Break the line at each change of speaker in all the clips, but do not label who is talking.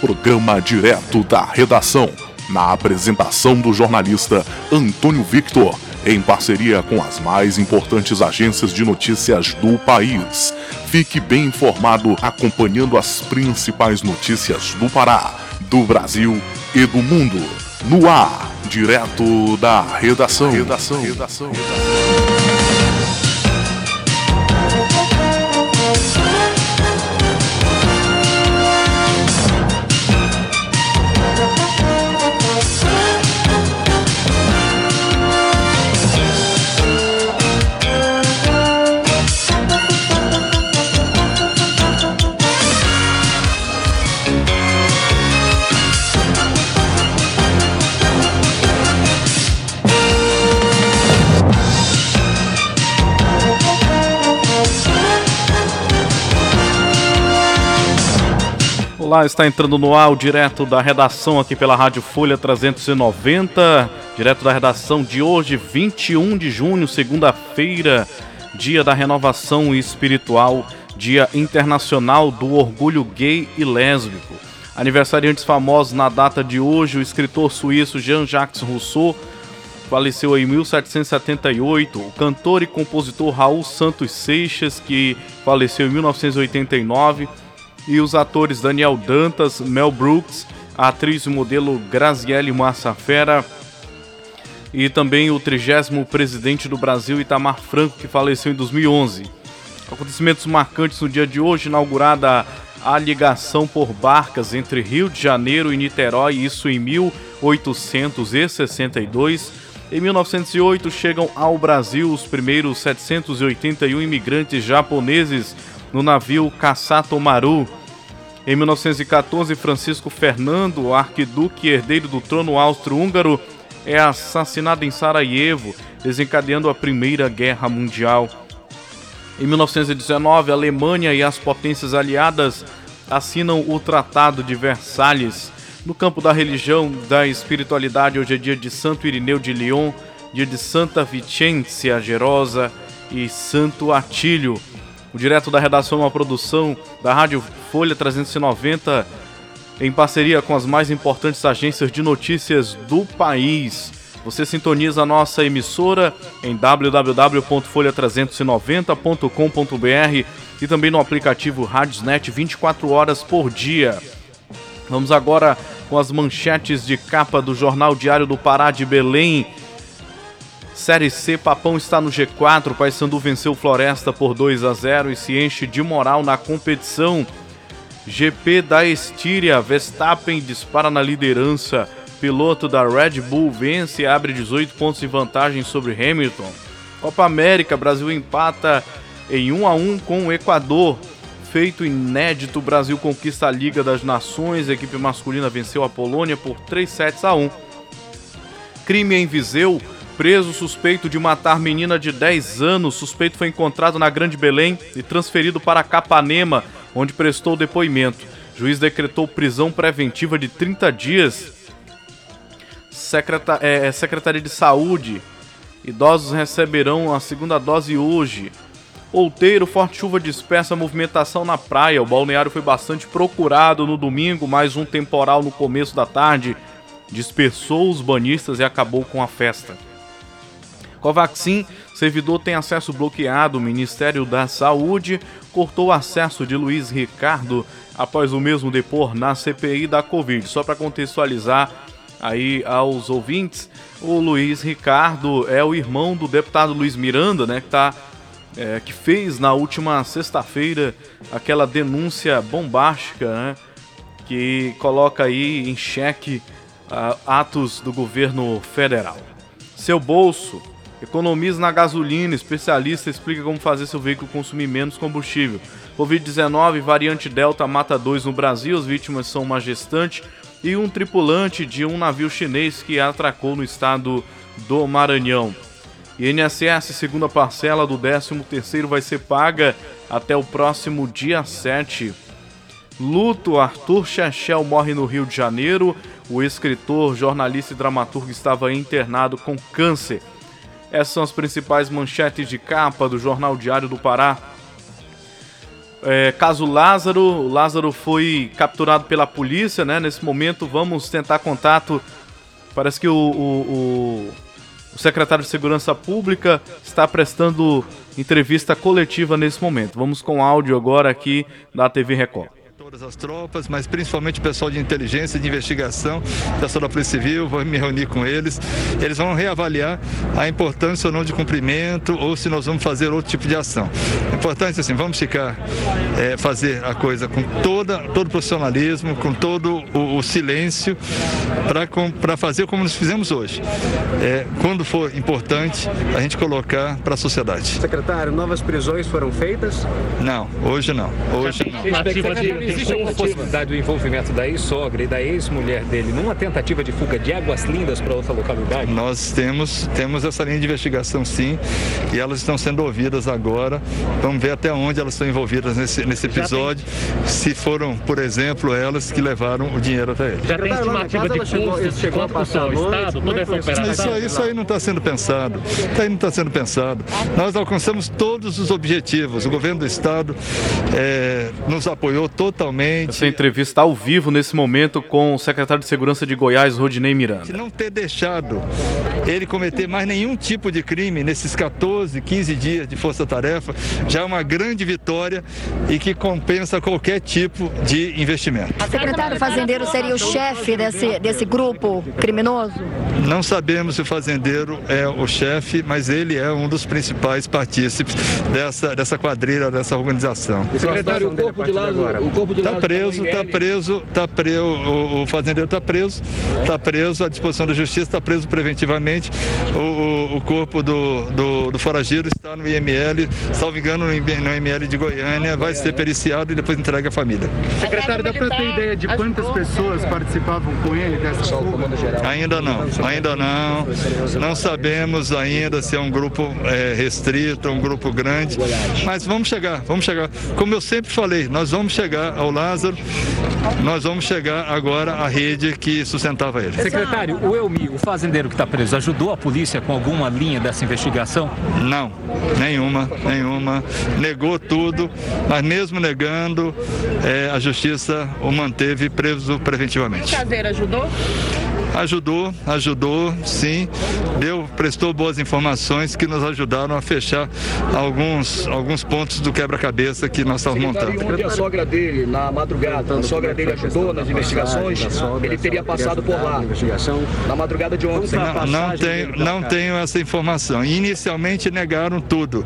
programa direto da redação, na apresentação do jornalista Antônio Victor, em parceria com as mais importantes agências de notícias do país. Fique bem informado acompanhando as principais notícias do Pará, do Brasil e do mundo. No ar, direto da redação. redação. redação.
Olá, está entrando no ar direto da redação aqui pela Rádio Folha 390, direto da redação de hoje, 21 de junho, segunda-feira, dia da renovação espiritual, dia internacional do orgulho gay e lésbico. Aniversariantes famosos na data de hoje, o escritor suíço Jean-Jacques Rousseau, faleceu em 1778, o cantor e compositor Raul Santos Seixas, que faleceu em 1989, e os atores Daniel Dantas, Mel Brooks, a atriz e modelo Graziele Massafera e também o trigésimo presidente do Brasil, Itamar Franco, que faleceu em 2011. Acontecimentos marcantes no dia de hoje, inaugurada a ligação por barcas entre Rio de Janeiro e Niterói, isso em 1862. Em 1908 chegam ao Brasil os primeiros 781 imigrantes japoneses no navio Kassato Maru. Em 1914, Francisco Fernando, arquiduque e herdeiro do trono austro-húngaro, é assassinado em Sarajevo, desencadeando a Primeira Guerra Mundial. Em 1919, a Alemanha e as potências aliadas assinam o Tratado de Versalhes. No campo da religião, da espiritualidade, hoje é dia de Santo Irineu de Lyon, dia de Santa Vicência Gerosa e Santo Atílio. O direto da redação é uma produção da Rádio Folha 390 em parceria com as mais importantes agências de notícias do país. Você sintoniza a nossa emissora em www.folha390.com.br e também no aplicativo Radiosnet 24 horas por dia. Vamos agora com as manchetes de capa do Jornal Diário do Pará de Belém. Série C, Papão está no G4. Paysandu venceu Floresta por 2 a 0 e se enche de moral na competição. GP da Estíria, Verstappen dispara na liderança. Piloto da Red Bull vence e abre 18 pontos de vantagem sobre Hamilton. Copa América, Brasil empata em 1 a 1 com o Equador. Feito inédito, Brasil conquista a Liga das Nações. A equipe masculina venceu a Polônia por 3 sets a 1. Crime em Viseu. Preso suspeito de matar menina de 10 anos. Suspeito foi encontrado na Grande Belém e transferido para Capanema, onde prestou depoimento. Juiz decretou prisão preventiva de 30 dias. Secreta é, Secretaria de Saúde. Idosos receberão a segunda dose hoje. Outeiro, forte chuva dispersa movimentação na praia. O balneário foi bastante procurado no domingo, mais um temporal no começo da tarde dispersou os banhistas e acabou com a festa. Covaxin, servidor tem acesso bloqueado. Ministério da Saúde cortou o acesso de Luiz Ricardo após o mesmo depor na CPI da Covid. Só para contextualizar aí aos ouvintes, o Luiz Ricardo é o irmão do deputado Luiz Miranda, né, que tá é, que fez na última sexta-feira aquela denúncia bombástica, né, que coloca aí em xeque uh, atos do governo federal. Seu bolso Economize na gasolina. Especialista explica como fazer seu veículo consumir menos combustível. Covid-19, variante Delta mata dois no Brasil. As vítimas são uma gestante e um tripulante de um navio chinês que atracou no estado do Maranhão. INSS, segunda parcela do 13º vai ser paga até o próximo dia 7. Luto, Arthur Chechel morre no Rio de Janeiro. O escritor, jornalista e dramaturgo estava internado com câncer. Essas são as principais manchetes de capa do Jornal Diário do Pará. É, caso Lázaro, o Lázaro foi capturado pela polícia, né? Nesse momento vamos tentar contato. Parece que o, o, o, o secretário de Segurança Pública está prestando entrevista coletiva nesse momento. Vamos com áudio agora aqui da TV Record
todas as tropas, mas principalmente o pessoal de inteligência, de investigação, pessoal da Polícia Civil, vou me reunir com eles. Eles vão reavaliar a importância ou não de cumprimento ou se nós vamos fazer outro tipo de ação. Importante assim, vamos ficar, é, fazer a coisa com toda, todo o profissionalismo, com todo o, o silêncio, para fazer como nós fizemos hoje. É, quando for importante, a gente colocar para a sociedade.
Secretário, novas prisões foram feitas?
Não, hoje não. Hoje não.
Existe alguma possibilidade do envolvimento da ex-sogra e da ex-mulher dele numa tentativa de fuga de águas lindas para outra localidade?
Nós temos, temos essa linha de investigação sim, e elas estão sendo ouvidas agora. Vamos ver até onde elas estão envolvidas nesse, nesse episódio. Se foram, por exemplo, elas que levaram o dinheiro até ele.
Já tem estimativa de custos de quanto custou o Estado, toda essa operação?
Isso aí, isso aí não está sendo pensado. Isso aí não está sendo pensado. Nós alcançamos todos os objetivos. O governo do Estado é, nos apoiou totalmente
essa entrevista ao vivo nesse momento com o secretário de Segurança de Goiás, Rodinei Miranda.
Se não ter deixado ele cometer mais nenhum tipo de crime nesses 14, 15 dias de força-tarefa, já é uma grande vitória e que compensa qualquer tipo de investimento.
O secretário fazendeiro seria o chefe desse, desse grupo criminoso?
Não sabemos se o fazendeiro é o chefe, mas ele é um dos principais partícipes dessa, dessa quadrilha, dessa organização.
Secretário, o corpo de Lázaro, o corpo
Tá preso, tá preso, tá preso, o, o fazendeiro tá preso, tá preso à disposição da justiça, tá preso preventivamente. O, o corpo do, do, do, foragido está no IML, salvo engano, no IML de Goiânia, vai ser periciado e depois entregue à família.
Secretário, dá para ter ideia de quantas pessoas participavam com ele dessa fuga?
Ainda não, ainda não. Não sabemos ainda se é um grupo é, restrito, um grupo grande, mas vamos chegar, vamos chegar. Como eu sempre falei, nós vamos chegar ao Lázaro, nós vamos chegar agora à rede que sustentava ele.
Secretário, o Elmi, o fazendeiro que está preso, ajudou a polícia com alguma linha dessa investigação?
Não, nenhuma, nenhuma. Negou tudo, mas mesmo negando, é, a justiça o manteve preso preventivamente.
O caseiro ajudou?
Ajudou, ajudou, sim. Deu, prestou boas informações que nos ajudaram a fechar alguns, alguns pontos do quebra-cabeça que nós estamos montando.
Onde a sogra dele, na madrugada, a sogra dele ajudou nas investigações, ele teria passado por lá. Na madrugada de ontem.
Não, não, tenho, não tenho essa informação. Inicialmente negaram tudo.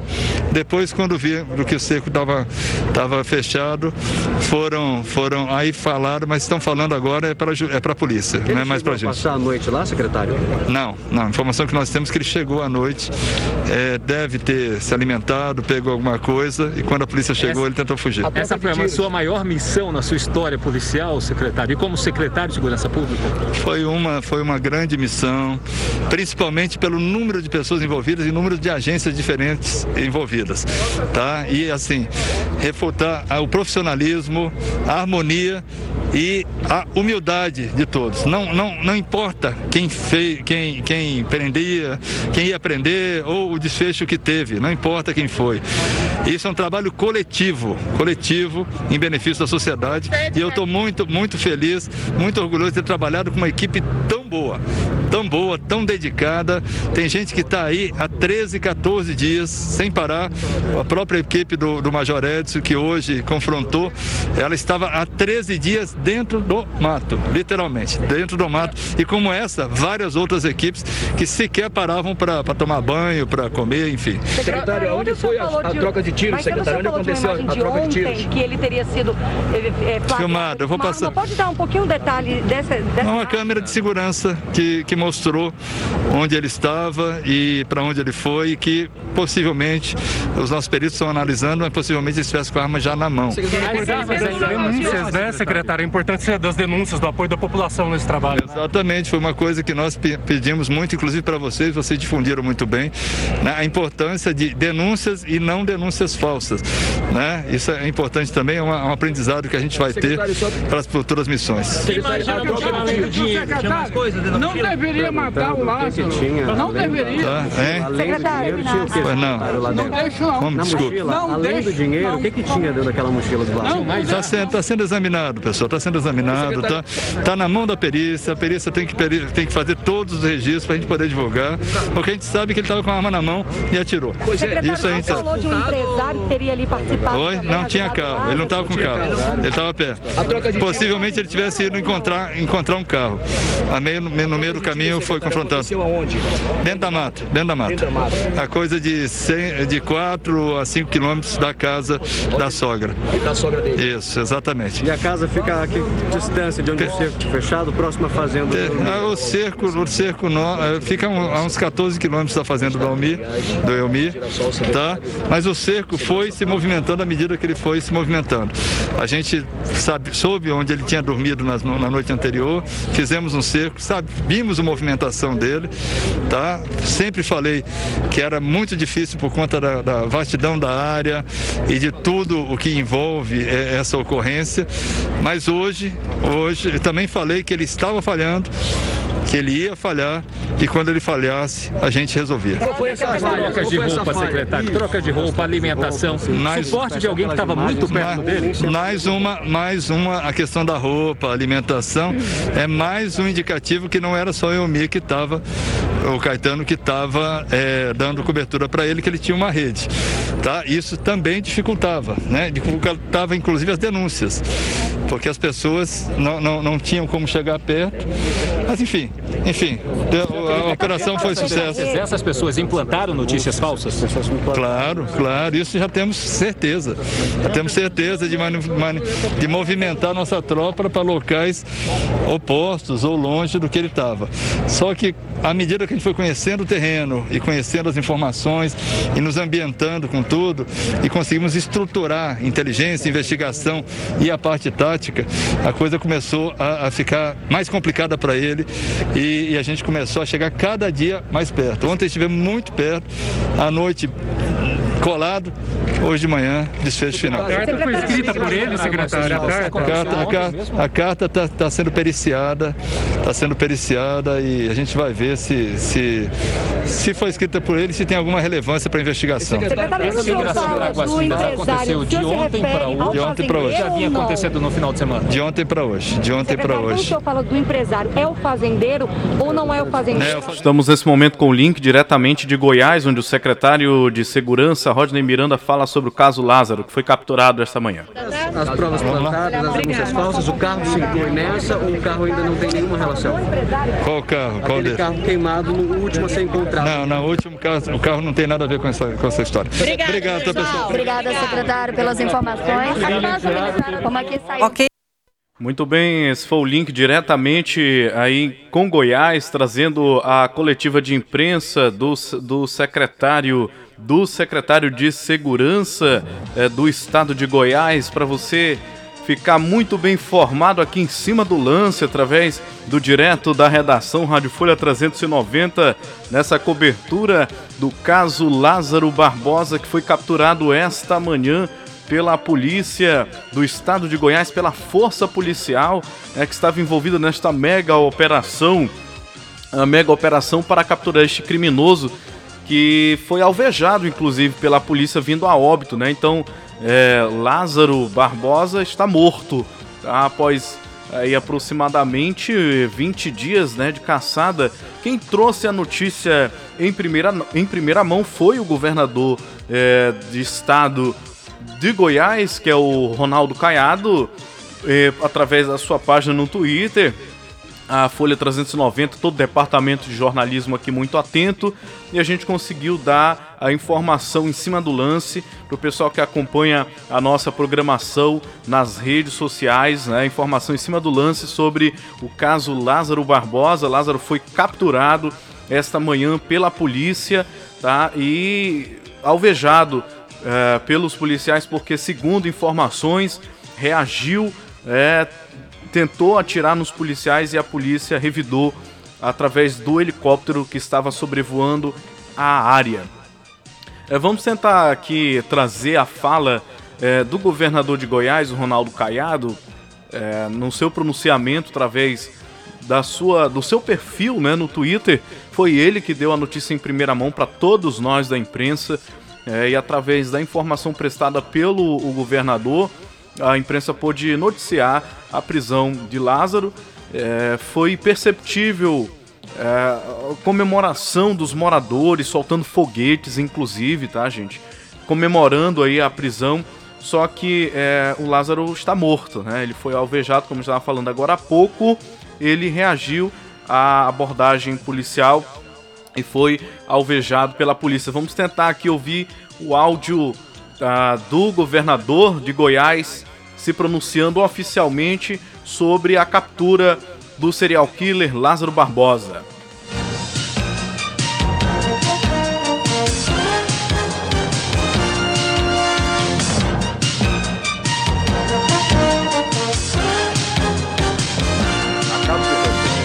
Depois, quando viram que o cerco estava tava fechado, foram, foram aí falaram, mas estão falando agora é para é a polícia, não é mais para a gente
passar a noite lá, secretário?
Não, não. A informação que nós temos é que ele chegou à noite, é, deve ter se alimentado, pegou alguma coisa e quando a polícia chegou, essa, ele tentou fugir.
Essa foi a sua maior missão na sua história policial, secretário? E como secretário de Segurança Pública?
Foi uma, foi uma grande missão, principalmente pelo número de pessoas envolvidas e número de agências diferentes envolvidas. Tá? E assim, refutar o profissionalismo, a harmonia e a humildade de todos. Não, não, não importa quem fez, quem, quem prendia, quem ia aprender ou o desfecho que teve, não importa quem foi. Isso é um trabalho coletivo, coletivo em benefício da sociedade. E eu estou muito, muito feliz, muito orgulhoso de ter trabalhado com uma equipe tão boa, tão boa, tão dedicada. Tem gente que está aí há 13, 14 dias sem parar. A própria equipe do, do Major Edson, que hoje confrontou, ela estava há 13 dias dentro do mato, literalmente, dentro do mato. E como essa, várias outras equipes que sequer paravam para tomar banho, para comer, enfim.
Secretário, onde foi a, a troca de tiros, secretário? Onde aconteceu a troca de tiros?
Que ele teria sido
é, Filmado, eu vou passar.
Pode dar um pouquinho o detalhe dessa. dessa
uma câmera de segurança que, que mostrou onde ele estava e para onde ele foi e que possivelmente os nossos peritos estão analisando, mas possivelmente ele estivesse com a arma já na mão.
A importância das denúncias, né, secretário? A importância das denúncias, do apoio da população nesse trabalho.
Exatamente, foi uma coisa que nós pedimos muito, inclusive para vocês, vocês difundiram muito bem, né, a importância de denúncias e não denúncias falsas. Né? Isso é importante também, é um aprendizado que a gente vai ter para as futuras missões.
Não deveria matar o Lázaro. Não deveria.
Tá,
Secretário,
Pois não.
Não deixa não.
Vamos, desculpe.
Não
Além do
deixa,
dinheiro, o que, que tinha dentro daquela mochila do Lázaro?
Está sendo, tá sendo examinado, pessoal. Está sendo examinado. Está tá na mão da perícia. A perícia tem que, tem que fazer todos os registros para a gente poder divulgar. Porque a gente sabe que ele estava com a arma na mão e atirou. Isso a gente
falou de um empresário que teria ali participado.
Oi? Não tinha carro. Ele não estava com carro. Ele estava perto. Possivelmente ele tivesse ido encontrar, encontrar um carro. A meio, no meio do caminho foi confrontado. Dentro da mata. Dentro da mata. A coisa de, 100, de 4 a 5 quilômetros da casa da sogra.
Da sogra dele.
Isso, exatamente.
E a casa fica a que distância de onde o cerco fechado, próxima à fazenda do
Ah, O cerco, o cerco no- eh, fica a uns 14 quilômetros da fazenda do Almir, do Elmir, tá? Mas o cerco foi se movimentando à medida que ele foi se movimentando. A gente sabe, soube onde ele tinha dormido nas- na noite anterior, fizemos um cerco, sabíamos movimentação dele, tá? Sempre falei que era muito difícil por conta da, da vastidão da área e de tudo o que envolve eh, essa ocorrência, mas hoje, hoje, também falei que ele estava falhando, que ele ia falhar e quando ele falhasse, a gente resolvia.
Troca de roupa, secretário. Troca de roupa, alimentação.
Mais-
Suporte de alguém que estava muito perto dele.
Mais uma, mais uma, a questão da roupa, alimentação, é mais um indicativo que não era só o Elmir que estava, o Caetano que estava dando cobertura para ele, que ele tinha uma rede. Tá? Isso também dificultava, né? Dificultava inclusive as denúncias, porque as pessoas não, não, não tinham como chegar perto. Mas enfim, enfim, a operação foi sucesso.
Essas pessoas implantaram notícias falsas?
Claro, claro, isso já temos certeza. Já temos certeza de, de movimentar nossa tropa para locais opostos ou longe do que ele estava. Só que à medida que a gente foi conhecendo o terreno e conhecendo as informações e nos ambientando com tudo e conseguimos estruturar inteligência, investigação e a parte tática, a coisa começou a, a ficar mais complicada para ele e, e a gente começou a chegar cada dia mais perto. Ontem estivemos muito perto, à noite colado, hoje de manhã desfecho final.
A carta foi escrita por ele, secretário? A carta?
carta, a carta, a carta está tá sendo periciada, está sendo periciada e a gente vai ver se, se, se foi escrita por ele, se tem alguma relevância para a investigação.
Secretário, quando o senhor fala do empresário, o
de ontem para
ao
De ontem para hoje.
fazendeiro
Já vinha acontecendo no final de semana.
De ontem para hoje, de ontem para
quando
hoje.
senhor fala do empresário, é o fazendeiro ou não é o fazendeiro?
Né, eu
Estamos nesse momento com o link diretamente de Goiás, onde o secretário de Segurança, Rodney Miranda, fala sobre o caso Lázaro, que foi capturado esta manhã.
As provas plantadas, as denúncias falsas, o carro se inclui nessa ou o carro ainda não tem nenhuma relação?
Qual carro? Qual
Aquele carro queimado no último a ser encontrado.
Não, não, o último caso, o carro não tem nada a ver com essa, com essa história. Obrigado, tá, pessoal.
Obrigada, secretário, pelas informações. Como aqui saiu.
Muito bem, esse foi o link diretamente aí com Goiás, trazendo a coletiva de imprensa do, do secretário do secretário de Segurança eh, do Estado de Goiás para você ficar muito bem informado aqui em cima do lance através do direto da redação Rádio Folha 390 nessa cobertura do caso Lázaro Barbosa que foi capturado esta manhã pela polícia do estado de Goiás, pela força policial né, que estava envolvida nesta mega operação, a mega operação para capturar este criminoso que foi alvejado, inclusive, pela polícia vindo a óbito, né? Então, é, Lázaro Barbosa está morto tá? após aí, aproximadamente 20 dias né, de caçada. Quem trouxe a notícia em primeira, em primeira mão foi o governador é, de estado de Goiás, que é o Ronaldo Caiado, eh, através da sua página no Twitter. A Folha 390, todo o departamento de jornalismo aqui muito atento e a gente conseguiu dar a informação em cima do lance para o pessoal que acompanha a nossa programação nas redes sociais, né? Informação em cima do lance sobre o caso Lázaro Barbosa. Lázaro foi capturado esta manhã pela polícia, tá? E alvejado é, pelos policiais porque, segundo informações, reagiu é, tentou atirar nos policiais e a polícia revidou através do helicóptero que estava sobrevoando a área. É, vamos tentar aqui trazer a fala é, do governador de Goiás, o Ronaldo Caiado, é, no seu pronunciamento através da sua, do seu perfil né, no Twitter. Foi ele que deu a notícia em primeira mão para todos nós da imprensa é, e através da informação prestada pelo governador a imprensa pôde noticiar a prisão de Lázaro. É, foi perceptível é, comemoração dos moradores, soltando foguetes, inclusive, tá, gente? Comemorando aí a prisão. Só que é, o Lázaro está morto, né? Ele foi alvejado, como estava falando agora há pouco. Ele reagiu à abordagem policial e foi alvejado pela polícia. Vamos tentar aqui ouvir o áudio ah, do governador de Goiás se pronunciando oficialmente sobre a captura do serial killer Lázaro Barbosa.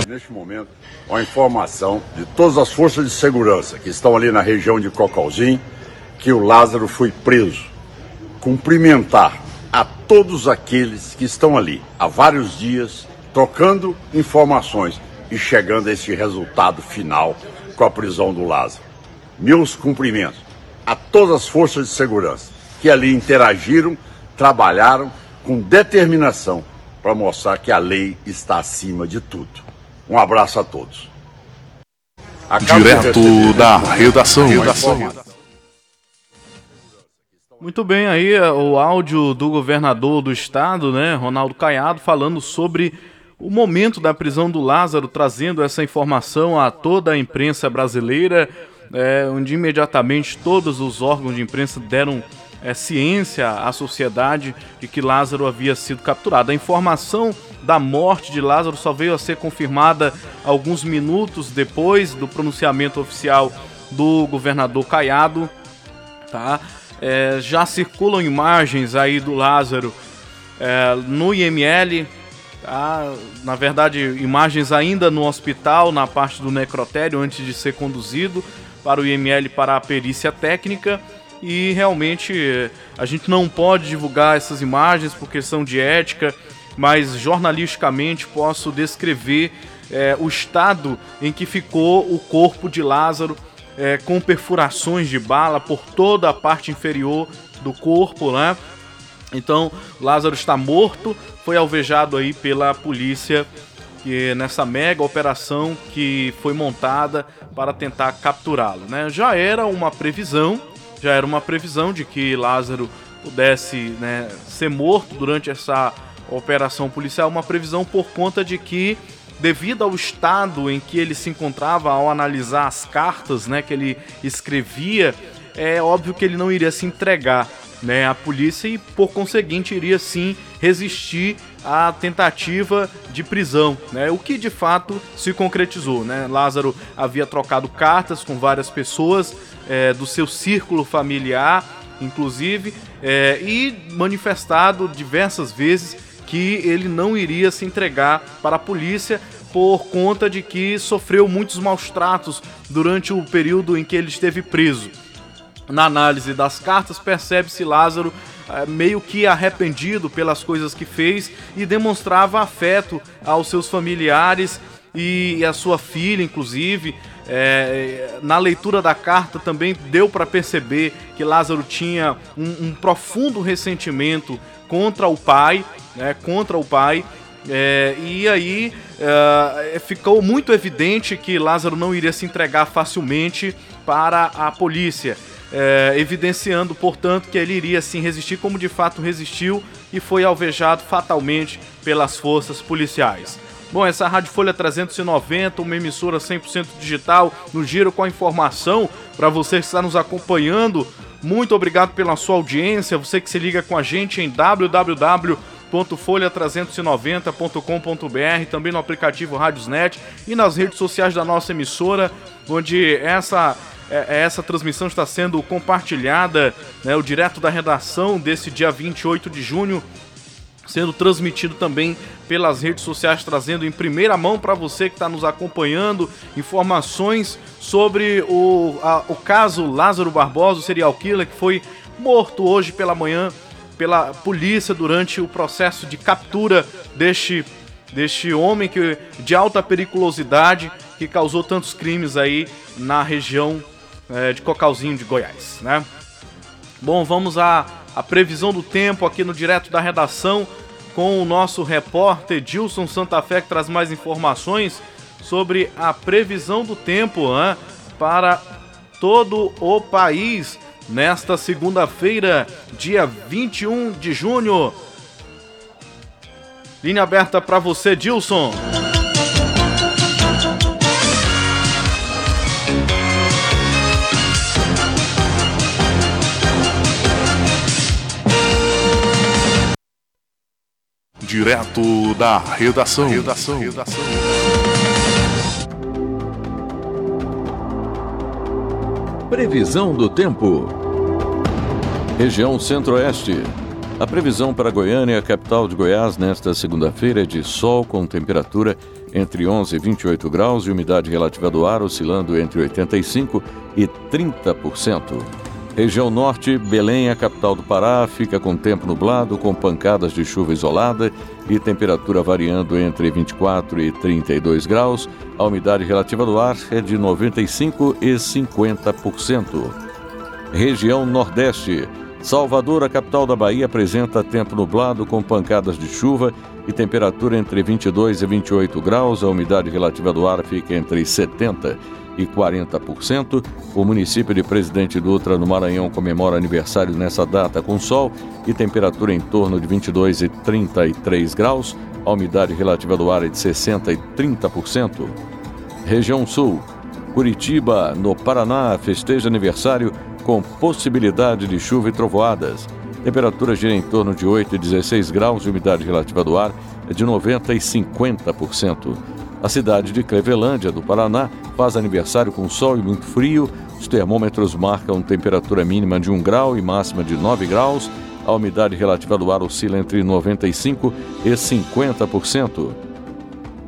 neste momento uma informação de todas as forças de segurança que estão ali na região de Cocalzinho que o Lázaro foi preso. Cumprimentar a todos aqueles que estão ali há vários dias trocando informações e chegando a esse resultado final com a prisão do Lázaro. Meus cumprimentos a todas as forças de segurança que ali interagiram, trabalharam com determinação para mostrar que a lei está acima de tudo. Um abraço a todos.
Acabo Direto da redação. redação.
Muito bem, aí é, o áudio do governador do estado, né, Ronaldo Caiado, falando sobre o momento da prisão do Lázaro, trazendo essa informação a toda a imprensa brasileira, é, onde imediatamente todos os órgãos de imprensa deram é, ciência à sociedade de que Lázaro havia sido capturado. A informação da morte de Lázaro só veio a ser confirmada alguns minutos depois do pronunciamento oficial do governador Caiado, tá? É, já circulam imagens aí do Lázaro é, no IML, tá? na verdade, imagens ainda no hospital, na parte do necrotério, antes de ser conduzido para o IML para a perícia técnica. E realmente a gente não pode divulgar essas imagens por questão de ética, mas jornalisticamente posso descrever é, o estado em que ficou o corpo de Lázaro é, com perfurações de bala por toda a parte inferior do corpo, né? Então, Lázaro está morto, foi alvejado aí pela polícia que nessa mega operação que foi montada para tentar capturá-lo, né? Já era uma previsão, já era uma previsão de que Lázaro pudesse né, ser morto durante essa operação policial, uma previsão por conta de que devido ao estado em que ele se encontrava ao analisar as cartas né, que ele escrevia, é óbvio que ele não iria se entregar né, à polícia e, por conseguinte, iria sim resistir à tentativa de prisão, né, o que de fato se concretizou. Né? Lázaro havia trocado cartas com várias pessoas é, do seu círculo familiar, inclusive, é, e manifestado diversas vezes que ele não iria se entregar para a polícia por conta de que sofreu muitos maus tratos durante o período em que ele esteve preso. Na análise das cartas, percebe-se Lázaro é, meio que arrependido pelas coisas que fez e demonstrava afeto aos seus familiares e, a sua filha, inclusive. É, na leitura da carta também deu para perceber que Lázaro tinha um, um profundo ressentimento contra o pai né, contra o pai. É, e aí é, ficou muito evidente que Lázaro não iria se entregar facilmente para a polícia, é, evidenciando, portanto, que ele iria sim resistir, como de fato resistiu e foi alvejado fatalmente pelas forças policiais. Bom, essa é Rádio Folha 390, uma emissora 100% digital, no giro com a informação para você que está nos acompanhando. Muito obrigado pela sua audiência, você que se liga com a gente em www.folha390.com.br, também no aplicativo Rádiosnet e nas redes sociais da nossa emissora, onde essa é, essa transmissão está sendo compartilhada, né, o direto da redação desse dia 28 de junho sendo transmitido também pelas redes sociais, trazendo em primeira mão para você que está nos acompanhando informações sobre o, a, o caso Lázaro Barbosa, o serial killer que foi morto hoje pela manhã pela polícia durante o processo de captura deste, deste homem que, de alta periculosidade que causou tantos crimes aí na região é, de Cocalzinho de Goiás, né? Bom, vamos a a previsão do tempo aqui no Direto da Redação com o nosso repórter Dilson Santa Fé, que traz mais informações sobre a previsão do tempo para todo o país nesta segunda-feira, dia 21 de junho. Linha aberta para você, Dilson.
Direto da redação. redação. redação.
Previsão do tempo. Região Centro-Oeste. A previsão para Goiânia, capital de Goiás, nesta segunda-feira é de sol com temperatura entre 11 e 28 graus e umidade relativa do ar oscilando entre 85 e 30%. Região Norte, Belém, a capital do Pará, fica com tempo nublado, com pancadas de chuva isolada e temperatura variando entre 24 e 32 graus. A umidade relativa do ar é de 95 e 50%. Região Nordeste. Salvador, a capital da Bahia, apresenta tempo nublado com pancadas de chuva e temperatura entre 22 e 28 graus. A umidade relativa do ar fica entre 70 e 40%. O município de Presidente Dutra, no Maranhão, comemora aniversário nessa data com sol e temperatura em torno de 22 e 33 graus. A umidade relativa do ar é de 60 e 30%. Região Sul. Curitiba, no Paraná, festeja aniversário com possibilidade de chuva e trovoadas. Temperatura gira em torno de 8 e 16 graus e umidade relativa do ar é de 90 e 50%. A cidade de Clevelândia, do Paraná, faz aniversário com sol e muito frio. Os termômetros marcam temperatura mínima de 1 grau e máxima de 9 graus. A umidade relativa do ar oscila entre 95% e 50%.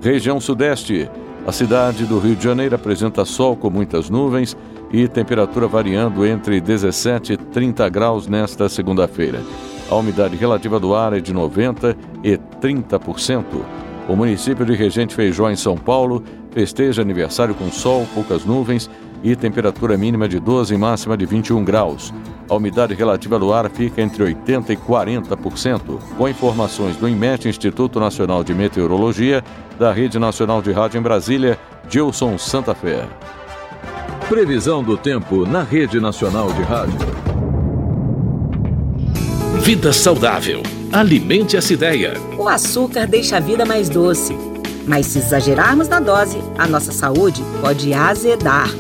Região Sudeste. A cidade do Rio de Janeiro apresenta sol com muitas nuvens e temperatura variando entre 17 e 30 graus nesta segunda-feira. A umidade relativa do ar é de 90% e 30%. O município de Regente Feijó, em São Paulo, festeja aniversário com sol, poucas nuvens e temperatura mínima de 12 e máxima de 21 graus. A umidade relativa do ar fica entre 80% e 40%. Com informações do INMET, Instituto Nacional de Meteorologia, da Rede Nacional de Rádio em Brasília, Gilson Santa Fé.
Previsão do tempo na Rede Nacional de Rádio.
Vida saudável. Alimente essa ideia.
O açúcar deixa a vida mais doce. Mas se exagerarmos na dose, a nossa saúde pode azedar.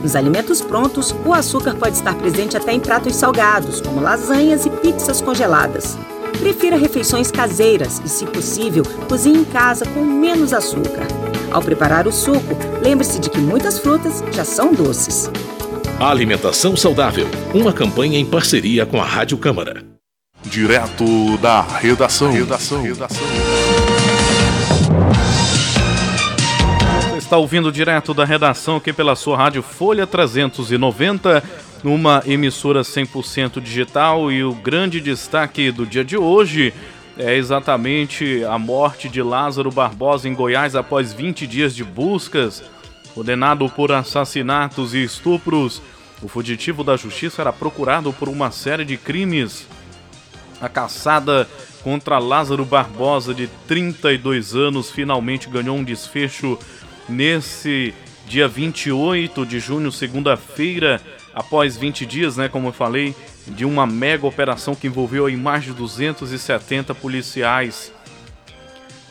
Nos alimentos prontos, o açúcar pode estar presente até em pratos salgados, como lasanhas e pizzas congeladas. Prefira refeições caseiras e, se possível, cozinhe em casa com menos açúcar. Ao preparar o suco, lembre-se de que muitas frutas já são doces.
Alimentação Saudável, uma campanha em parceria com a Rádio Câmara.
Direto da redação. redação. redação.
Você está ouvindo direto da redação aqui pela sua rádio Folha 390, numa emissora 100% digital. E o grande destaque do dia de hoje é exatamente a morte de Lázaro Barbosa em Goiás após 20 dias de buscas. Condenado por assassinatos e estupros, o fugitivo da justiça era procurado por uma série de crimes a caçada contra Lázaro Barbosa, de 32 anos, finalmente ganhou um desfecho nesse dia 28 de junho, segunda-feira, após 20 dias, né, como eu falei, de uma mega operação que envolveu aí mais de 270 policiais.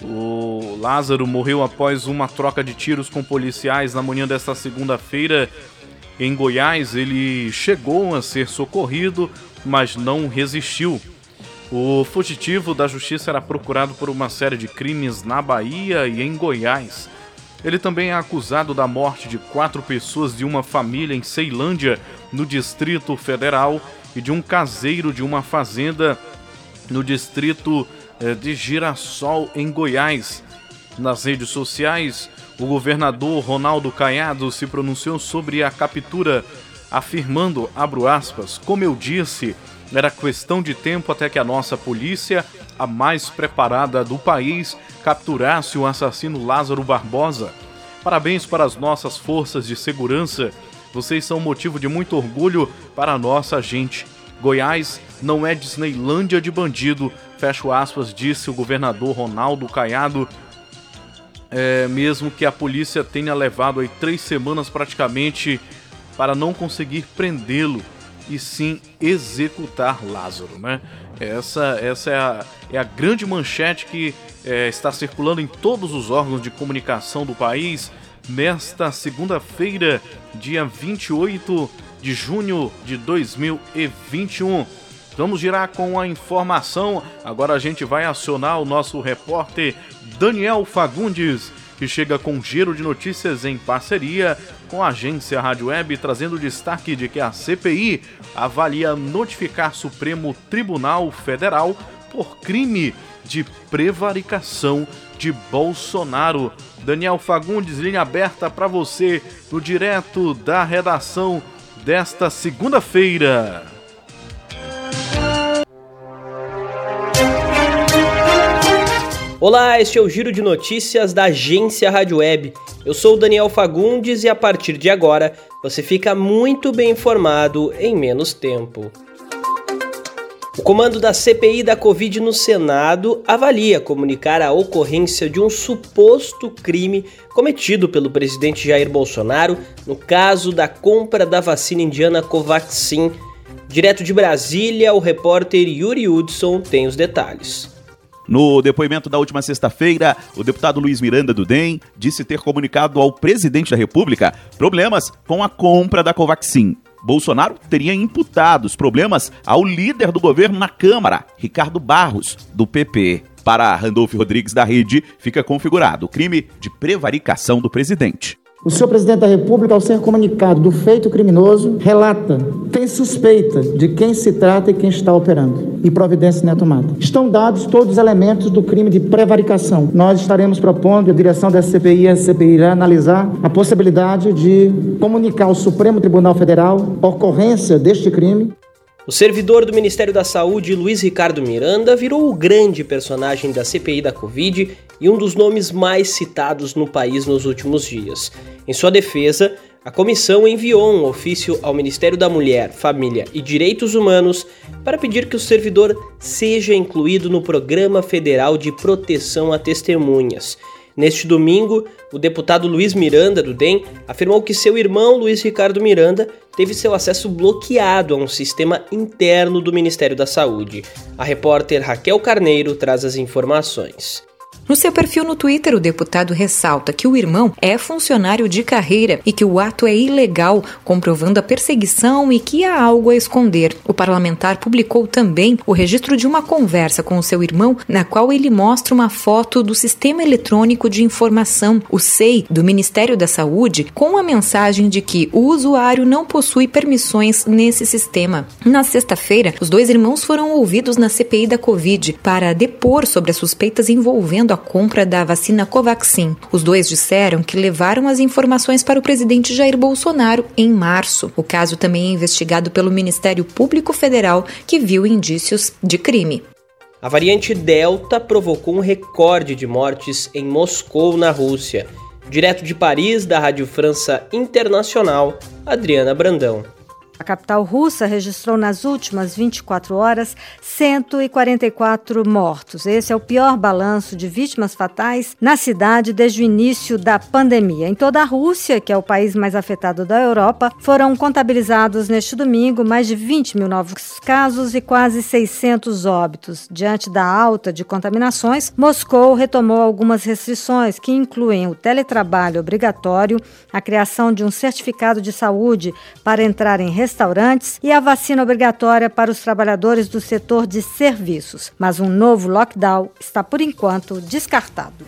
O Lázaro morreu após uma troca de tiros com policiais na manhã desta segunda-feira em Goiás. Ele chegou a ser socorrido, mas não resistiu. O fugitivo da justiça era procurado por uma série de crimes na Bahia e em Goiás. Ele também é acusado da morte de quatro pessoas de uma família em Ceilândia, no Distrito Federal, e de um caseiro de uma fazenda no Distrito eh, de Girassol, em Goiás. Nas redes sociais, o governador Ronaldo Caiado se pronunciou sobre a captura, afirmando, abro aspas, como eu disse, era questão de tempo até que a nossa polícia, a mais preparada do país, capturasse o assassino Lázaro Barbosa. Parabéns para as nossas forças de segurança. Vocês são motivo de muito orgulho para a nossa gente. Goiás não é Disneylândia de bandido, fecho aspas, disse o governador Ronaldo Caiado. É, mesmo que a polícia tenha levado aí três semanas praticamente para não conseguir prendê-lo e sim executar Lázaro, né? Essa, essa é, a, é a grande manchete que é, está circulando em todos os órgãos de comunicação do país nesta segunda-feira, dia 28 de junho de 2021. Vamos girar com a informação. Agora a gente vai acionar o nosso repórter Daniel Fagundes, que chega com giro de notícias em parceria com a agência Rádio Web, trazendo o destaque de que a CPI avalia notificar Supremo Tribunal Federal por crime de prevaricação de Bolsonaro. Daniel Fagundes, linha aberta para você no direto da redação desta segunda-feira.
Olá, este é o Giro de Notícias da agência Rádio Web. Eu sou o Daniel Fagundes e a partir de agora você fica muito bem informado em menos tempo. O comando da CPI da Covid no Senado avalia comunicar a ocorrência de um suposto crime cometido pelo presidente Jair Bolsonaro no caso da compra da vacina indiana Covaxin. Direto de Brasília, o repórter Yuri Hudson tem os detalhes.
No depoimento da última sexta-feira, o deputado Luiz Miranda do DEM disse ter comunicado ao presidente da República problemas com a compra da Covaxin. Bolsonaro teria imputado os problemas ao líder do governo na Câmara, Ricardo Barros, do PP. Para Randolph Rodrigues da Rede, fica configurado o crime de prevaricação do presidente.
O senhor presidente da República, ao ser comunicado do feito criminoso, relata, tem suspeita de quem se trata e quem está operando, e providência não é tomada. Estão dados todos os elementos do crime de prevaricação. Nós estaremos propondo, a direção da CPI e a CPI irá analisar a possibilidade de comunicar ao Supremo Tribunal Federal a ocorrência deste crime.
O servidor do Ministério da Saúde, Luiz Ricardo Miranda, virou o grande personagem da CPI da Covid e um dos nomes mais citados no país nos últimos dias. Em sua defesa, a comissão enviou um ofício ao Ministério da Mulher, Família e Direitos Humanos para pedir que o servidor seja incluído no Programa Federal de Proteção a Testemunhas. Neste domingo, o deputado Luiz Miranda, do DEM, afirmou que seu irmão Luiz Ricardo Miranda teve seu acesso bloqueado a um sistema interno do Ministério da Saúde. A repórter Raquel Carneiro traz as informações.
No seu perfil no Twitter, o deputado ressalta que o irmão é funcionário de carreira e que o ato é ilegal, comprovando a perseguição e que há algo a esconder. O parlamentar publicou também o registro de uma conversa com o seu irmão, na qual ele mostra uma foto do Sistema Eletrônico de Informação, o SEI, do Ministério da Saúde, com a mensagem de que o usuário não possui permissões nesse sistema. Na sexta-feira, os dois irmãos foram ouvidos na CPI da Covid para depor sobre as suspeitas envolvendo a a compra da vacina Covaxin. Os dois disseram que levaram as informações para o presidente Jair Bolsonaro em março. O caso também é investigado pelo Ministério Público Federal, que viu indícios de crime.
A variante Delta provocou um recorde de mortes em Moscou, na Rússia. Direto de Paris, da Rádio França Internacional, Adriana Brandão.
A capital russa registrou nas últimas 24 horas 144 mortos. Esse é o pior balanço de vítimas fatais na cidade desde o início da pandemia. Em toda a Rússia, que é o país mais afetado da Europa, foram contabilizados neste domingo mais de 20 mil novos casos e quase 600 óbitos. Diante da alta de contaminações, Moscou retomou algumas restrições que incluem o teletrabalho obrigatório, a criação de um certificado de saúde para entrar em restaurantes e a vacina obrigatória para os trabalhadores do setor de serviços. Mas um novo lockdown está, por enquanto, descartado.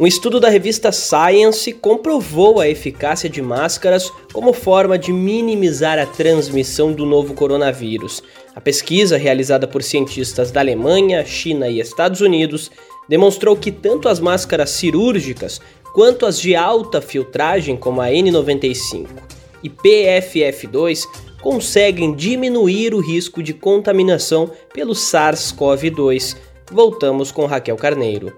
Um estudo da revista Science comprovou a eficácia de máscaras como forma de minimizar a transmissão do novo coronavírus. A pesquisa, realizada por cientistas da Alemanha, China e Estados Unidos, demonstrou que tanto as máscaras cirúrgicas quanto as de alta filtragem, como a N95 e PFF2, conseguem diminuir o risco de contaminação pelo SARS-CoV-2. Voltamos com Raquel Carneiro.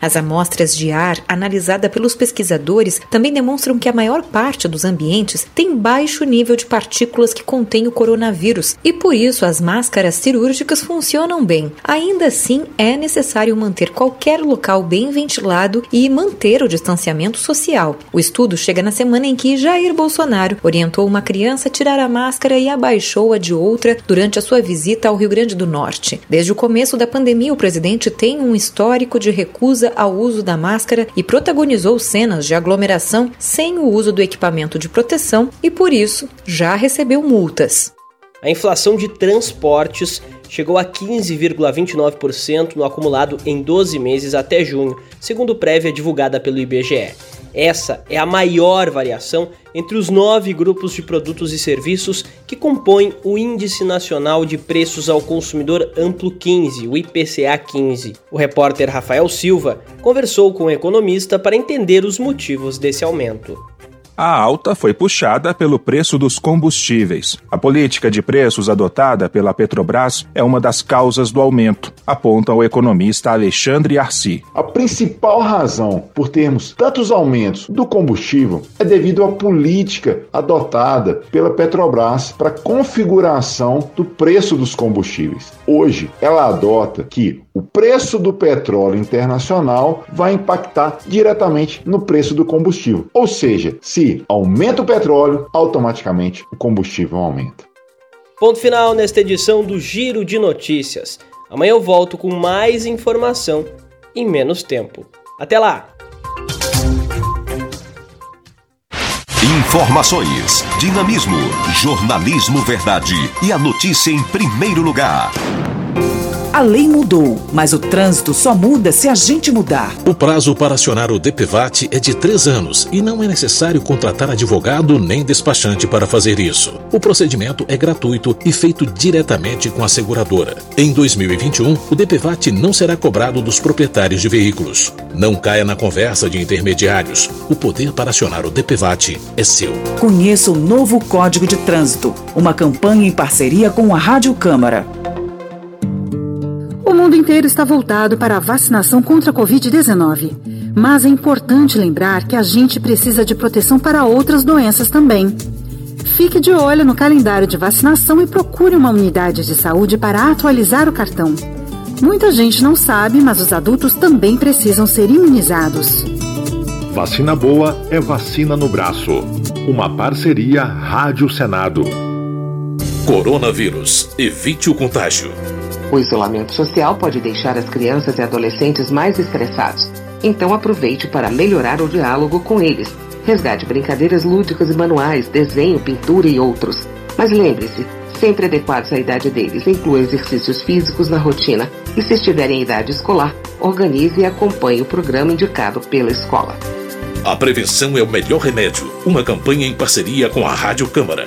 As amostras de ar analisadas pelos pesquisadores também demonstram que a maior parte dos ambientes tem baixo nível de partículas que contêm o coronavírus e por isso as máscaras cirúrgicas funcionam bem. Ainda assim, é necessário manter qualquer local bem ventilado e manter o distanciamento social. O estudo chega na semana em que Jair Bolsonaro orientou uma criança a tirar a máscara e abaixou a de outra durante a sua visita ao Rio Grande do Norte. Desde o começo da pandemia, o presidente tem um histórico de recusa ao uso da máscara e protagonizou cenas de aglomeração sem o uso do equipamento de proteção e, por isso, já recebeu multas.
A inflação de transportes chegou a 15,29% no acumulado em 12 meses até junho, segundo prévia divulgada pelo IBGE. Essa é a maior variação entre os nove grupos de produtos e serviços que compõem o Índice Nacional de Preços ao Consumidor Amplo 15, o IPCA 15. O repórter Rafael Silva conversou com o economista para entender os motivos desse aumento.
A alta foi puxada pelo preço dos combustíveis. A política de preços adotada pela Petrobras é uma das causas do aumento, aponta o economista Alexandre Arci.
A principal razão por termos tantos aumentos do combustível é devido à política adotada pela Petrobras para configuração do preço dos combustíveis. Hoje, ela adota que o preço do petróleo internacional vai impactar diretamente no preço do combustível. Ou seja, se aumenta o petróleo, automaticamente o combustível aumenta.
Ponto final nesta edição do Giro de Notícias. Amanhã eu volto com mais informação em menos tempo. Até lá!
Informações, dinamismo, jornalismo verdade e a notícia em primeiro lugar.
A lei mudou, mas o trânsito só muda se a gente mudar.
O prazo para acionar o DPVAT é de três anos e não é necessário contratar advogado nem despachante para fazer isso. O procedimento é gratuito e feito diretamente com a seguradora. Em 2021, o DPVAT não será cobrado dos proprietários de veículos. Não caia na conversa de intermediários. O poder para acionar o DPVAT é seu.
Conheça o novo Código de Trânsito, uma campanha em parceria com a Rádio Câmara.
O mundo inteiro está voltado para a vacinação contra a Covid-19. Mas é importante lembrar que a gente precisa de proteção para outras doenças também. Fique de olho no calendário de vacinação e procure uma unidade de saúde para atualizar o cartão. Muita gente não sabe, mas os adultos também precisam ser imunizados.
Vacina boa é vacina no braço. Uma parceria Rádio Senado.
Coronavírus. Evite o contágio.
O isolamento social pode deixar as crianças e adolescentes mais estressados. Então aproveite para melhorar o diálogo com eles. Resgate brincadeiras lúdicas e manuais, desenho, pintura e outros. Mas lembre-se, sempre adequados à idade deles. Inclua exercícios físicos na rotina. E se estiverem em idade escolar, organize e acompanhe o programa indicado pela escola.
A prevenção é o melhor remédio. Uma campanha em parceria com a Rádio Câmara.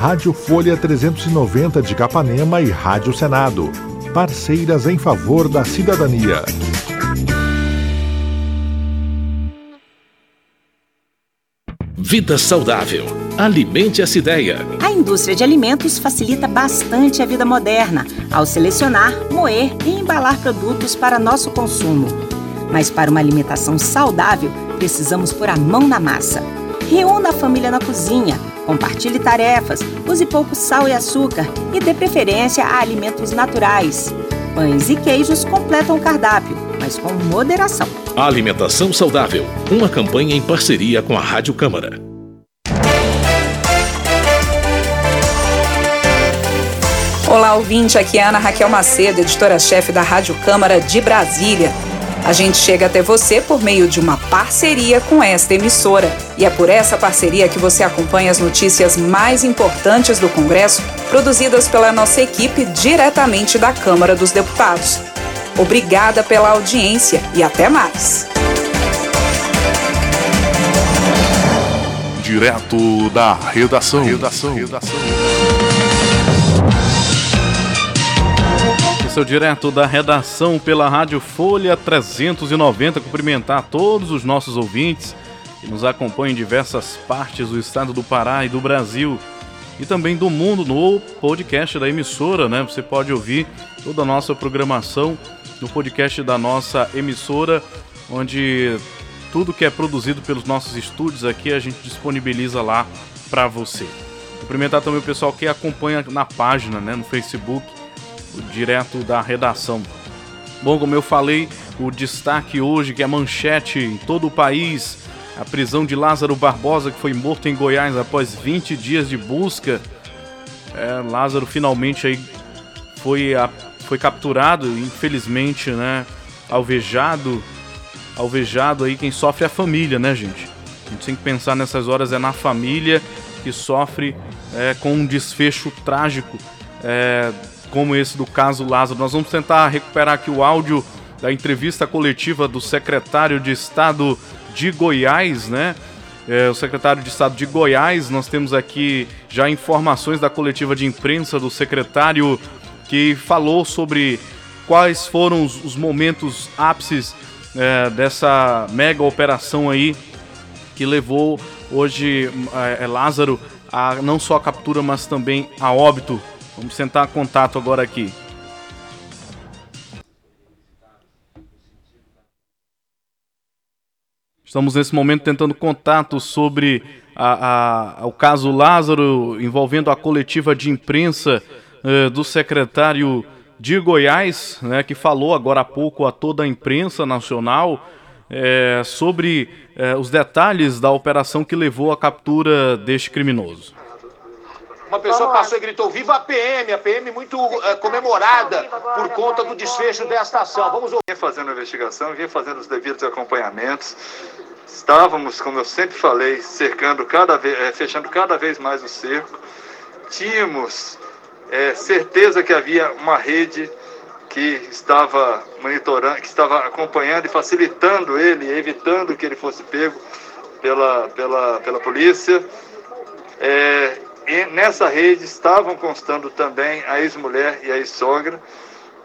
Rádio Folha 390 de Capanema e Rádio Senado. Parceiras em favor da cidadania.
Vida saudável. Alimente essa ideia.
A indústria de alimentos facilita bastante a vida moderna ao selecionar, moer e embalar produtos para nosso consumo. Mas para uma alimentação saudável, precisamos pôr a mão na massa. Reúna a família na cozinha, compartilhe tarefas, use pouco sal e açúcar e dê preferência a alimentos naturais. Pães e queijos completam o cardápio, mas com moderação.
Alimentação saudável. Uma campanha em parceria com a Rádio Câmara.
Olá, ouvinte. Aqui é Ana Raquel Macedo, editora-chefe da Rádio Câmara de Brasília. A gente chega até você por meio de uma parceria com esta emissora. E é por essa parceria que você acompanha as notícias mais importantes do Congresso, produzidas pela nossa equipe diretamente da Câmara dos Deputados. Obrigada pela audiência e até mais.
Direto da redação. Redação. redação.
O direto da redação pela Rádio Folha 390. Cumprimentar todos os nossos ouvintes que nos acompanham em diversas partes do estado do Pará e do Brasil e também do mundo no podcast da emissora, né? Você pode ouvir toda a nossa programação no podcast da nossa emissora, onde tudo que é produzido pelos nossos estúdios aqui a gente disponibiliza lá para você. Cumprimentar também o pessoal que acompanha na página, né, no Facebook, direto da redação. Bom, como eu falei, o destaque hoje que é manchete em todo o país, a prisão de Lázaro Barbosa que foi morto em Goiás após 20 dias de busca. É, Lázaro finalmente aí foi, a, foi capturado, infelizmente, né, alvejado, alvejado aí quem sofre é a família, né, gente? A gente tem que pensar nessas horas é na família que sofre é, com um desfecho trágico é, como esse do caso Lázaro. Nós vamos tentar recuperar aqui o áudio da entrevista coletiva do secretário de Estado de Goiás, né? É, o secretário de Estado de Goiás, nós temos aqui já informações da coletiva de imprensa do secretário que falou sobre quais foram os, os momentos ápices é, dessa mega operação aí que levou hoje é, Lázaro a não só a captura, mas também a óbito Vamos sentar contato agora aqui. Estamos nesse momento tentando contato sobre a, a, o caso Lázaro envolvendo a coletiva de imprensa eh, do secretário de Goiás, né, que falou agora há pouco a toda a imprensa nacional eh, sobre eh, os detalhes da operação que levou à captura deste criminoso.
Uma pessoa passou e gritou: Viva a PM! A PM muito uh, comemorada por conta do desfecho desta ação. Vamos ouvir.
Fazendo a investigação, vinha fazendo os devidos acompanhamentos. Estávamos, como eu sempre falei, cercando cada vez, é, fechando cada vez mais o cerco. Tínhamos é, certeza que havia uma rede que estava monitorando, que estava acompanhando e facilitando ele, evitando que ele fosse pego pela, pela, pela polícia. É, e nessa rede estavam constando também a ex-mulher e a ex-sogra.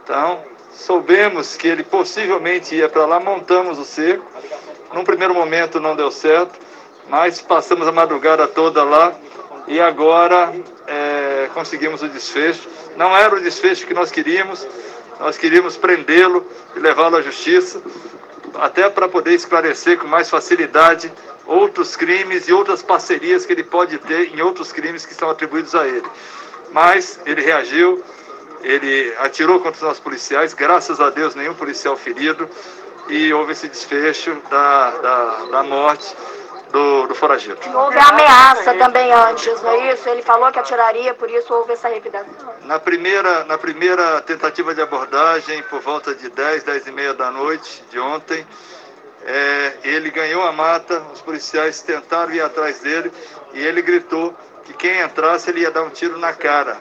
Então, soubemos que ele possivelmente ia para lá, montamos o cerco. Num primeiro momento não deu certo, mas passamos a madrugada toda lá e agora é, conseguimos o desfecho. Não era o desfecho que nós queríamos, nós queríamos prendê-lo e levá-lo à justiça, até para poder esclarecer com mais facilidade outros crimes e outras parcerias que ele pode ter em outros crimes que são atribuídos a ele. Mas ele reagiu, ele atirou contra os nossos policiais, graças a Deus nenhum policial ferido, e houve esse desfecho da, da, da morte do, do foragido.
Houve ameaça também antes, não é isso? Ele falou que atiraria, por isso houve essa revidação.
Na primeira, na primeira tentativa de abordagem, por volta de 10, 10 e meia da noite de ontem, é, ele ganhou a mata, os policiais tentaram ir atrás dele e ele gritou que quem entrasse ele ia dar um tiro na cara.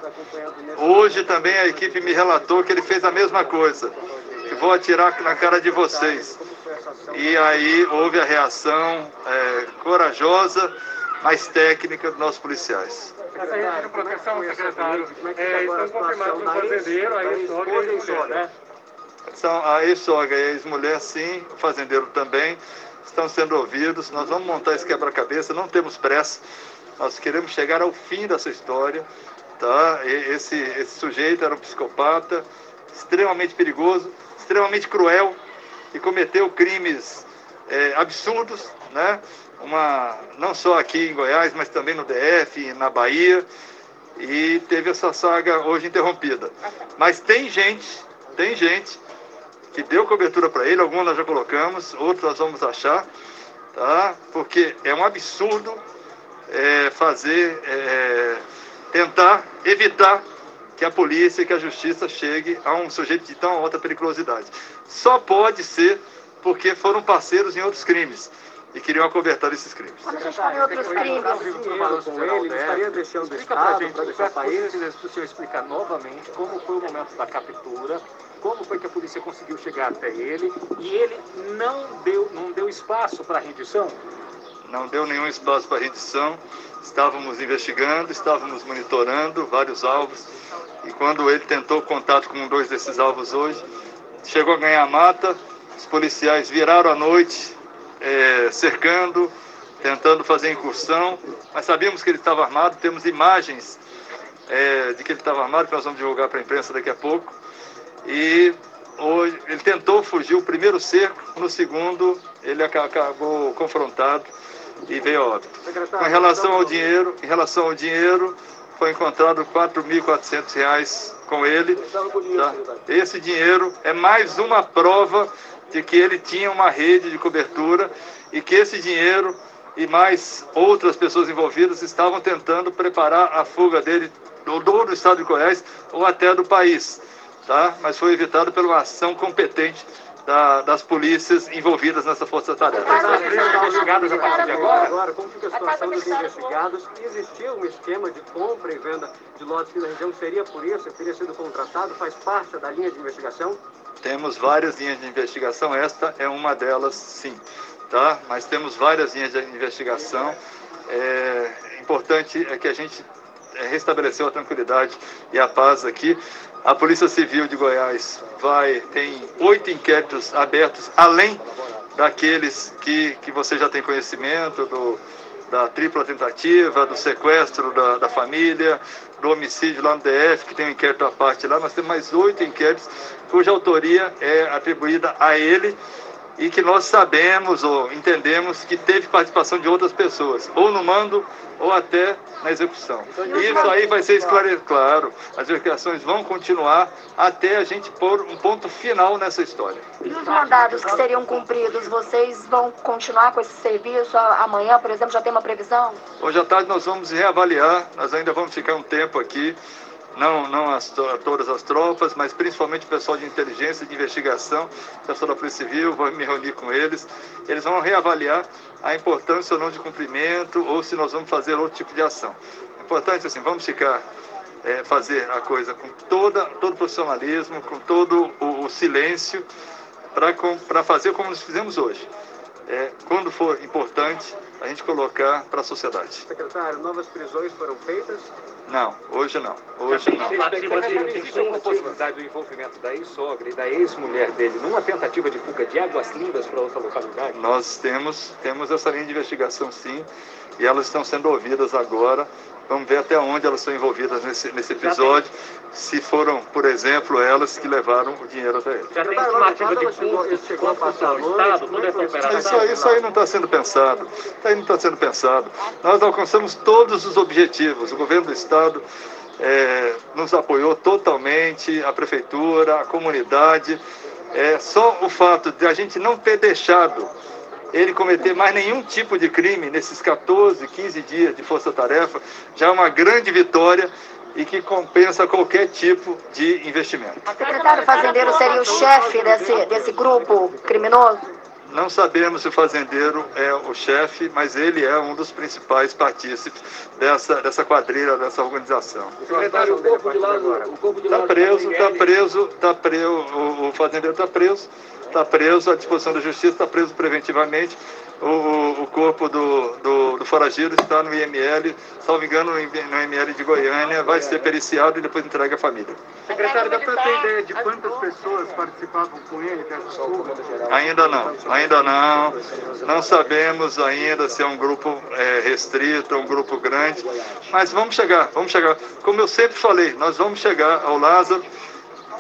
Hoje também a equipe me relatou que ele fez a mesma coisa, que vou atirar na cara de vocês. E aí houve a reação é, corajosa, mais técnica dos nossos policiais.
Essa rede de proteção, secretário, é, estão confirmados um fazendeiro, a ex-sogra e ex-mulher, né?
São a ex-sogra e a ex-mulher, sim, o fazendeiro também, estão sendo ouvidos. Nós vamos montar esse quebra-cabeça, não temos pressa. Nós queremos chegar ao fim dessa história. Tá? Esse, esse sujeito era um psicopata, extremamente perigoso, extremamente cruel, e cometeu crimes é, absurdos, né? Uma, não só aqui em Goiás, mas também no DF, na Bahia, e teve essa saga hoje interrompida. Mas tem gente, tem gente que deu cobertura para ele, alguns nós já colocamos, outros nós vamos achar, tá? Porque é um absurdo é, fazer, é, tentar evitar que a polícia e que a justiça chegue a um sujeito de tão alta periculosidade. Só pode ser porque foram parceiros em outros crimes e queriam acobertar esses crimes.
Quando a gente fala em outros crimes,
com ele, ele estaria deixando o Estado para deixar o país. Se o senhor explicar novamente como foi o momento da captura, como foi que a polícia conseguiu chegar até ele e ele não deu, não deu espaço para rendição?
Não deu nenhum espaço para rendição. Estávamos investigando, estávamos monitorando vários alvos e quando ele tentou contato com dois desses alvos hoje, chegou a ganhar mata, os policiais viraram à noite, é, cercando, tentando fazer incursão, mas sabíamos que ele estava armado, temos imagens é, de que ele estava armado, que nós vamos divulgar para a imprensa daqui a pouco. E hoje, ele tentou fugir o primeiro cerco, no segundo ele acabou confrontado e veio a óbito. Com relação ao dinheiro, em relação ao dinheiro, foi encontrado R$ 4.400 com ele. Tá? Esse dinheiro é mais uma prova de que ele tinha uma rede de cobertura e que esse dinheiro e mais outras pessoas envolvidas estavam tentando preparar a fuga dele do, do estado de Goiás ou até do país. Tá? Mas foi evitado pela uma ação competente da, das polícias envolvidas nessa força-tarefa.
investigados a partir de agora? Agora, como fica a situação dos investigados? Existia um esquema de compra e venda de lotes aqui na região? Seria por isso? Teria sido contratado? Faz parte da linha de investigação?
Temos várias linhas de investigação, esta é uma delas, sim. Tá? Mas temos várias linhas de investigação. É importante é que a gente restabeleceu a tranquilidade e a paz aqui. A Polícia Civil de Goiás vai tem oito inquéritos abertos, além daqueles que, que você já tem conhecimento, do, da tripla tentativa, do sequestro da, da família, do homicídio lá no DF, que tem um inquérito à parte lá. Nós temos mais oito inquéritos cuja autoria é atribuída a ele e que nós sabemos ou entendemos que teve participação de outras pessoas, ou no mando ou até na execução. E isso aí vai ser esclarecido, claro, as investigações vão continuar até a gente pôr um ponto final nessa história.
E os mandados que seriam cumpridos, vocês vão continuar com esse serviço amanhã, por exemplo, já tem uma previsão?
Hoje à tarde nós vamos reavaliar, nós ainda vamos ficar um tempo aqui não, não as, todas as tropas, mas principalmente o pessoal de inteligência, de investigação, o pessoal da Polícia Civil, vou me reunir com eles. Eles vão reavaliar a importância ou não de cumprimento ou se nós vamos fazer outro tipo de ação. Importante assim, vamos ficar, é, fazer a coisa com toda, todo o profissionalismo, com todo o, o silêncio, para fazer como nós fizemos hoje. É, quando for importante, a gente colocar para a sociedade.
Secretário, novas prisões foram feitas?
Não, hoje não. Hoje não.
Existe alguma possibilidade do envolvimento da ex-sogra e da ex-mulher dele numa tentativa de fuga de águas lindas para outra localidade?
Nós temos, temos essa linha de investigação sim, e elas estão sendo ouvidas agora. Vamos ver até onde elas estão envolvidas nesse, nesse episódio. Se foram, por exemplo, elas que levaram o dinheiro até ele.
Já tem estimativa de custos, chegou a passar o Estado, toda essa operação?
Isso, aí, isso aí não está sendo pensado. Isso aí não está sendo pensado. Nós alcançamos todos os objetivos. O governo do Estado é, nos apoiou totalmente, a prefeitura, a comunidade. É, só o fato de a gente não ter deixado ele cometer mais nenhum tipo de crime nesses 14, 15 dias de força-tarefa, já é uma grande vitória e que compensa qualquer tipo de investimento.
O secretário fazendeiro seria o chefe desse, desse grupo criminoso?
Não sabemos se o fazendeiro é o chefe, mas ele é um dos principais partícipes dessa, dessa quadrilha, dessa organização.
Secretário, o corpo de lá, o corpo de
Está preso, está preso, está preso, o, o fazendeiro está preso está preso à disposição da justiça, está preso preventivamente. O, o corpo do, do, do, foragido está no IML, salvo engano, no IML de Goiânia, vai ser periciado e depois entregue à família.
Secretário, dá para ter ideia de quantas pessoas participavam com ele dessa
Ainda não, ainda não. Não sabemos ainda se é um grupo é, restrito, um grupo grande, mas vamos chegar, vamos chegar. Como eu sempre falei, nós vamos chegar ao Lázaro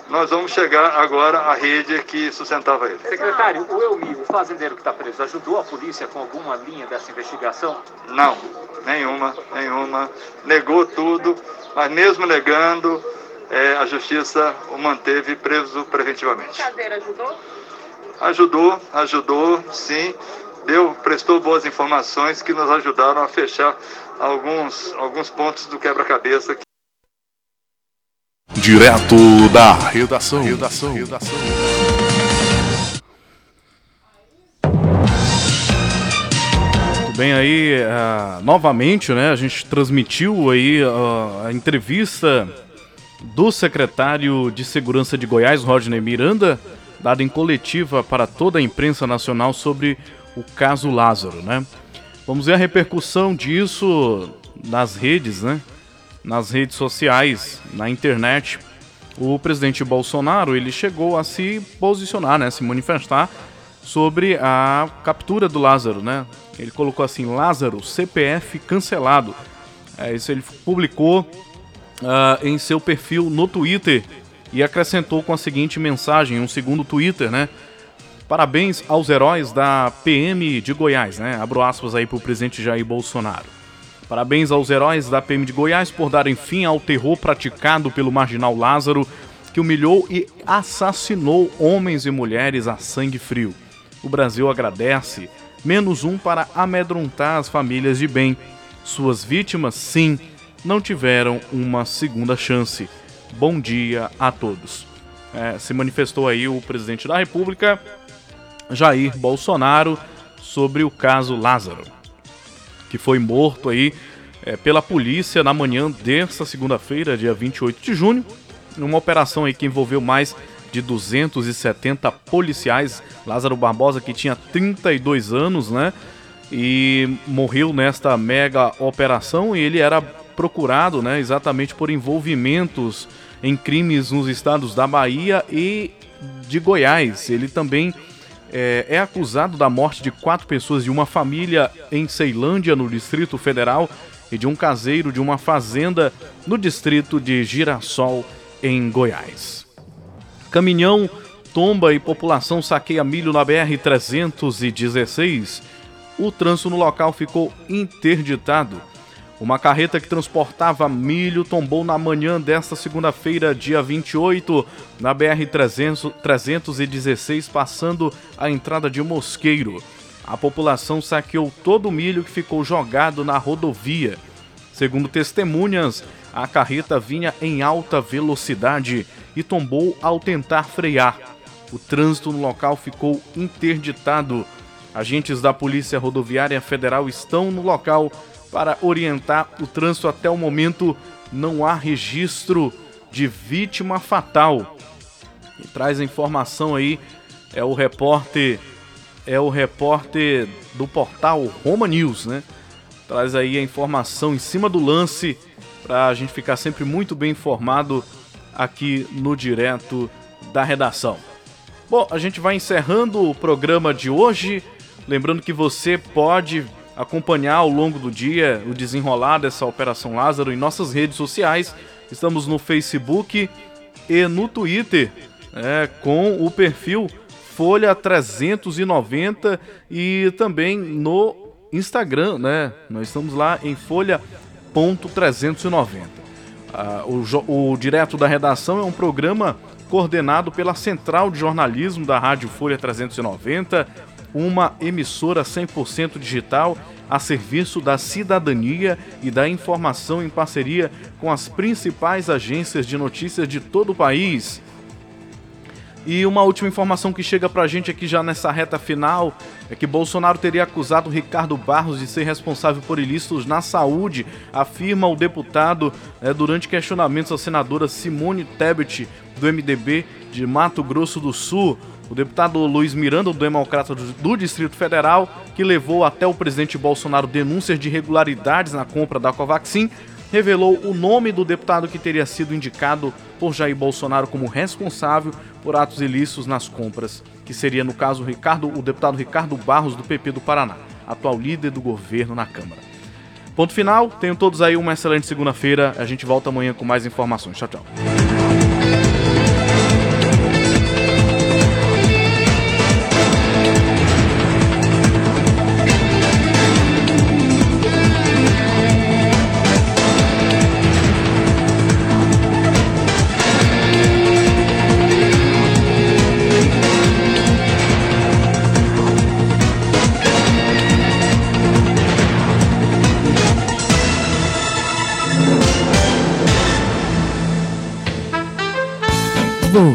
nós vamos chegar agora à rede que sustentava ele.
Secretário, o Elmi, o fazendeiro que está preso, ajudou a polícia com alguma linha dessa investigação?
Não, nenhuma, nenhuma. Negou tudo, mas mesmo negando, é, a justiça o manteve preso preventivamente.
O caseiro ajudou?
Ajudou, ajudou, sim. Deu, prestou boas informações que nos ajudaram a fechar alguns, alguns pontos do quebra-cabeça
Direto da redação. Redação. redação.
Bem aí, uh, novamente, né? A gente transmitiu aí uh, a entrevista do secretário de Segurança de Goiás, Rodney Miranda, dada em coletiva para toda a imprensa nacional sobre o caso Lázaro, né? Vamos ver a repercussão disso nas redes, né? Nas redes sociais, na internet, o presidente Bolsonaro ele chegou a se posicionar, né, se manifestar sobre a captura do Lázaro, né? Ele colocou assim: Lázaro, CPF cancelado. É, isso ele publicou uh, em seu perfil no Twitter e acrescentou com a seguinte mensagem, um segundo Twitter, né? Parabéns aos heróis da PM de Goiás, né? Abro aspas aí pro presidente Jair Bolsonaro. Parabéns aos heróis da PM de Goiás por darem fim ao terror praticado pelo marginal Lázaro, que humilhou e assassinou homens e mulheres a sangue frio. O Brasil agradece, menos um para amedrontar as famílias de bem. Suas vítimas, sim, não tiveram uma segunda chance. Bom dia a todos. É, se manifestou aí o presidente da República, Jair Bolsonaro, sobre o caso Lázaro que foi morto aí é, pela polícia na manhã desta segunda-feira, dia 28 de junho, numa operação aí que envolveu mais de 270 policiais. Lázaro Barbosa, que tinha 32 anos, né? E morreu nesta mega operação e ele era procurado, né, exatamente por envolvimentos em crimes nos estados da Bahia e de Goiás. Ele também é, é, acusado da morte de quatro pessoas de uma família em Ceilândia, no Distrito Federal, e de um caseiro de uma fazenda no distrito de Girassol, em Goiás. Caminhão tomba e população saqueia milho na BR-316. O trânsito no local ficou interditado. Uma carreta que transportava milho tombou na manhã desta segunda-feira, dia 28, na BR-316, passando a entrada de Mosqueiro. A população saqueou todo o milho que ficou jogado na rodovia. Segundo testemunhas, a carreta vinha em alta velocidade e tombou ao tentar frear. O trânsito no local ficou interditado. Agentes da Polícia Rodoviária Federal estão no local para orientar o trânsito. Até o momento não há registro de vítima fatal. E traz a informação aí é o repórter é o repórter do portal Roma News, né? Traz aí a informação em cima do lance para a gente ficar sempre muito bem informado aqui no direto da redação. Bom, a gente vai encerrando o programa de hoje. Lembrando que você pode acompanhar ao longo do dia o desenrolar dessa Operação Lázaro em nossas redes sociais. Estamos no Facebook e no Twitter, é, com o perfil Folha 390 e também no Instagram, né? Nós estamos lá em folha.390. Ah, o, o Direto da Redação é um programa coordenado pela Central de Jornalismo da Rádio Folha 390 uma emissora 100% digital a serviço da cidadania e da informação em parceria com as principais agências de notícias de todo o país. E uma última informação que chega pra gente aqui já nessa reta final é que Bolsonaro teria acusado Ricardo Barros de ser responsável por ilícitos na saúde, afirma o deputado é, durante questionamentos à senadora Simone Tebet, do MDB de Mato Grosso do Sul. O deputado Luiz Miranda, do Democrata do Distrito Federal, que levou até o presidente Bolsonaro denúncias de irregularidades na compra da Covaxin, revelou o nome do deputado que teria sido indicado por Jair Bolsonaro como responsável por atos ilícitos nas compras, que seria, no caso, o, Ricardo, o deputado Ricardo Barros, do PP do Paraná, atual líder do governo na Câmara. Ponto final, tenham todos aí uma excelente segunda-feira. A gente volta amanhã com mais informações. Tchau, tchau.